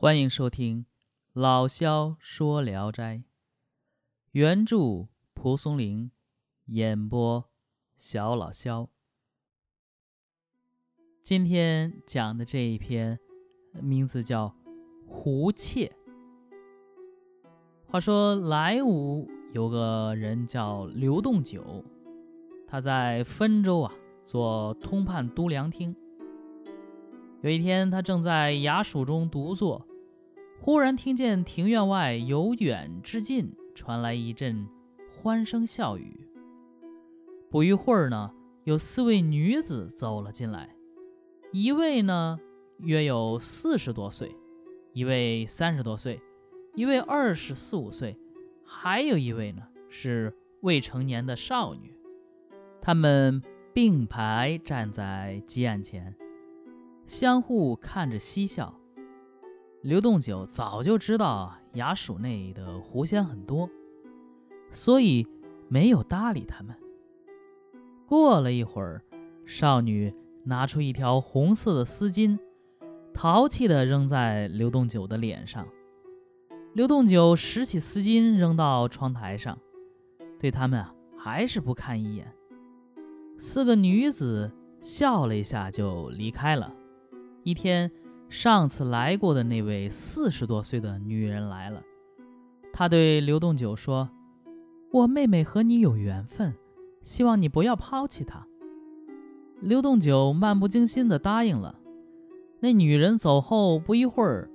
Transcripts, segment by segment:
欢迎收听《老萧说聊斋》，原著蒲松龄，演播小老萧。今天讲的这一篇名字叫《胡妾》。话说莱芜有个人叫刘洞九，他在汾州啊做通判都量厅。有一天，他正在衙署中独坐。忽然听见庭院外由远至近传来一阵欢声笑语。不一会儿呢，有四位女子走了进来，一位呢约有四十多岁，一位三十多岁，一位二十四五岁，还有一位呢是未成年的少女。他们并排站在鸡案前，相互看着嬉笑。刘洞九早就知道衙署内的狐仙很多，所以没有搭理他们。过了一会儿，少女拿出一条红色的丝巾，淘气地扔在刘洞九的脸上。刘洞九拾起丝巾扔到窗台上，对他们啊还是不看一眼。四个女子笑了一下就离开了。一天。上次来过的那位四十多岁的女人来了，她对刘栋九说：“我妹妹和你有缘分，希望你不要抛弃她。”刘栋九漫不经心地答应了。那女人走后不一会儿，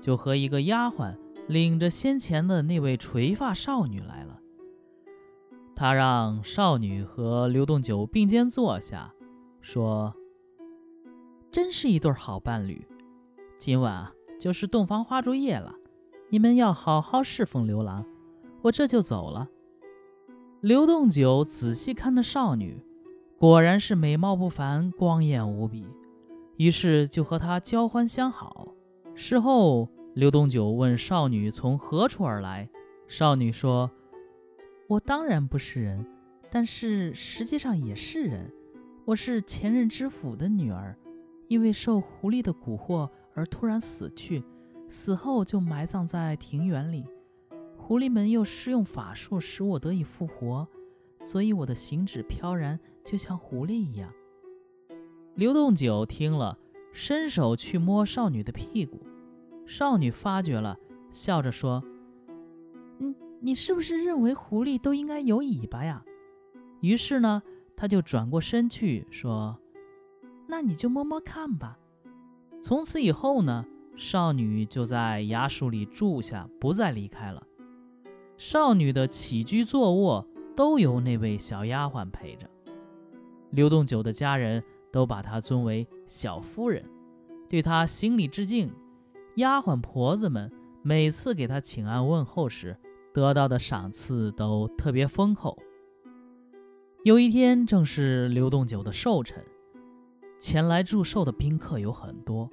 就和一个丫鬟领着先前的那位垂发少女来了。他让少女和刘栋九并肩坐下，说：“真是一对好伴侣。”今晚啊，就是洞房花烛夜了，你们要好好侍奉刘郎，我这就走了。刘洞九仔细看那少女，果然是美貌不凡，光艳无比，于是就和她交欢相好。事后，刘洞九问少女从何处而来，少女说：“我当然不是人，但是实际上也是人，我是前任知府的女儿，因为受狐狸的蛊惑。”而突然死去，死后就埋葬在庭园里。狐狸们又施用法术使我得以复活，所以我的行止飘然，就像狐狸一样。刘洞九听了，伸手去摸少女的屁股，少女发觉了，笑着说：“你你是不是认为狐狸都应该有尾巴呀？”于是呢，他就转过身去说：“那你就摸摸看吧。”从此以后呢，少女就在衙署里住下，不再离开了。少女的起居坐卧都由那位小丫鬟陪着。刘洞九的家人都把她尊为小夫人，对她行礼致敬。丫鬟婆子们每次给她请安问候时，得到的赏赐都特别丰厚。有一天，正是刘洞九的寿辰。前来祝寿的宾客有很多，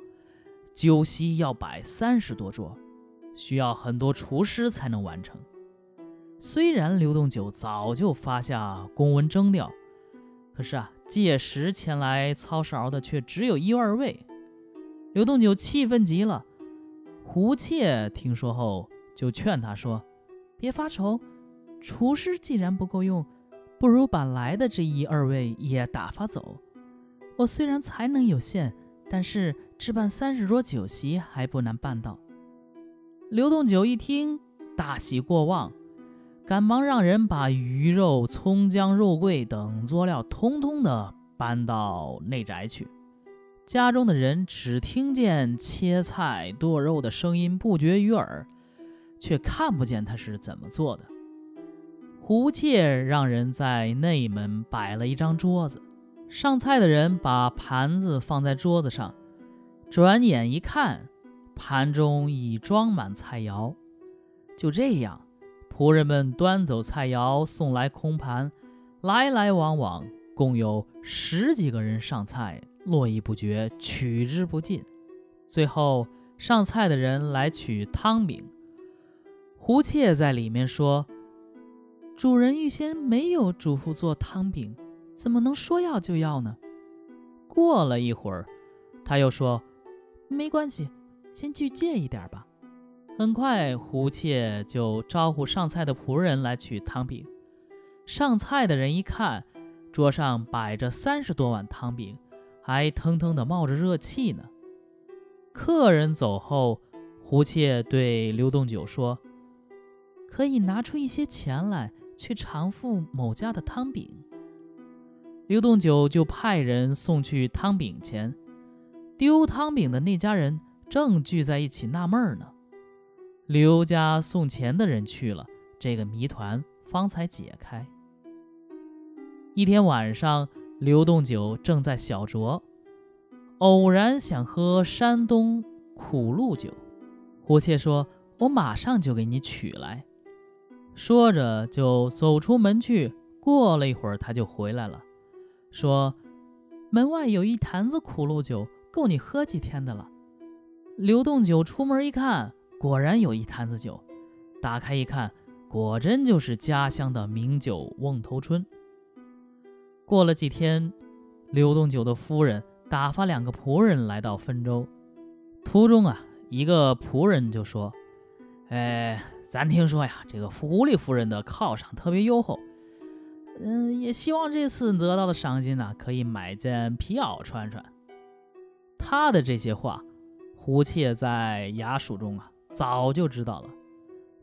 酒席要摆三十多桌，需要很多厨师才能完成。虽然刘洞九早就发下公文征调，可是啊，届时前来操勺的却只有一二位。刘洞九气愤极了。胡妾听说后就劝他说：“别发愁，厨师既然不够用，不如把来的这一二位也打发走。”我虽然才能有限，但是置办三十桌酒席还不难办到。刘洞九一听，大喜过望，赶忙让人把鱼肉、葱姜、肉桂等佐料通通的搬到内宅去。家中的人只听见切菜剁肉的声音不绝于耳，却看不见他是怎么做的。胡妾让人在内门摆了一张桌子。上菜的人把盘子放在桌子上，转眼一看，盘中已装满菜肴。就这样，仆人们端走菜肴，送来空盘，来来往往，共有十几个人上菜，络绎不绝，取之不尽。最后上菜的人来取汤饼，胡妾在里面说：“主人预先没有嘱咐做汤饼。”怎么能说要就要呢？过了一会儿，他又说：“没关系，先去借一点吧。很快，胡妾就招呼上菜的仆人来取汤饼。上菜的人一看，桌上摆着三十多碗汤饼，还腾腾的冒着热气呢。客人走后，胡妾对刘栋九说：“可以拿出一些钱来，去偿付某家的汤饼。”刘栋九就派人送去汤饼钱。丢汤饼的那家人正聚在一起纳闷呢。刘家送钱的人去了，这个谜团方才解开。一天晚上，刘栋九正在小酌，偶然想喝山东苦露酒。胡妾说：“我马上就给你取来。”说着就走出门去。过了一会儿，他就回来了，说：“门外有一坛子苦露酒，够你喝几天的了。”刘栋九出门一看。果然有一坛子酒，打开一看，果真就是家乡的名酒瓮头春。过了几天，刘栋九的夫人打发两个仆人来到汾州，途中啊，一个仆人就说：“哎，咱听说呀，这个狐狸夫人的犒赏特别优厚，嗯，也希望这次得到的赏金呢，可以买件皮袄穿穿。”他的这些话，胡妾在衙署中啊。早就知道了，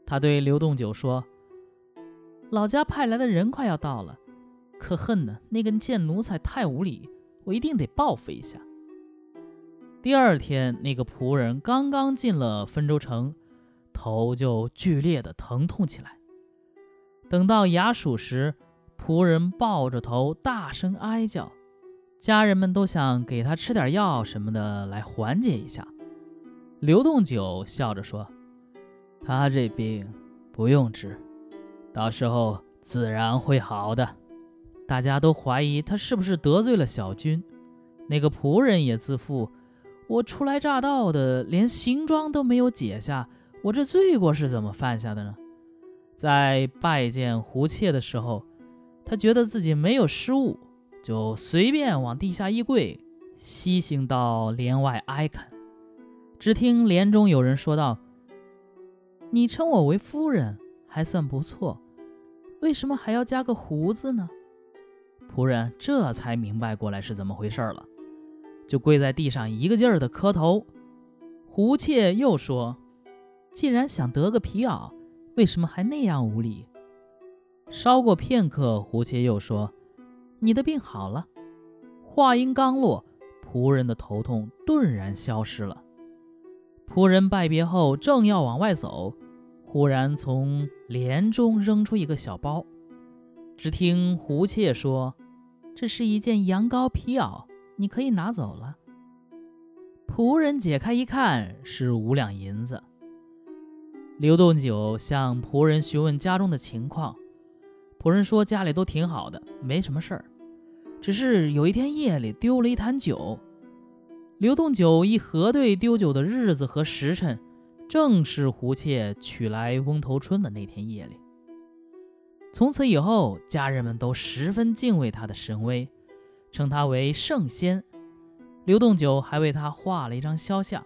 他对刘栋九说：“老家派来的人快要到了，可恨呢，那个贱奴才太无礼，我一定得报复一下。”第二天，那个仆人刚刚进了汾州城，头就剧烈的疼痛起来。等到衙署时，仆人抱着头大声哀叫，家人们都想给他吃点药什么的来缓解一下。刘栋九笑着说：“他这病不用治，到时候自然会好的。”大家都怀疑他是不是得罪了小军。那个仆人也自负：“我初来乍到的，连行装都没有解下，我这罪过是怎么犯下的呢？”在拜见胡妾的时候，他觉得自己没有失误，就随便往地下一跪，西行到帘外哀恳。只听帘中有人说道：“你称我为夫人，还算不错，为什么还要加个胡子呢？”仆人这才明白过来是怎么回事了，就跪在地上一个劲儿的磕头。胡妾又说：“既然想得个皮袄，为什么还那样无礼？”稍过片刻，胡切又说：“你的病好了。”话音刚落，仆人的头痛顿然消失了。仆人拜别后，正要往外走，忽然从帘中扔出一个小包。只听胡切说：“这是一件羊羔皮袄，你可以拿走了。”仆人解开一看，是五两银子。刘栋九向仆人询问家中的情况，仆人说家里都挺好的，没什么事儿，只是有一天夜里丢了一坛酒。刘栋九一核对丢酒的日子和时辰，正是胡妾娶来翁头春的那天夜里。从此以后，家人们都十分敬畏他的神威，称他为圣仙。刘栋九还为他画了一张肖像。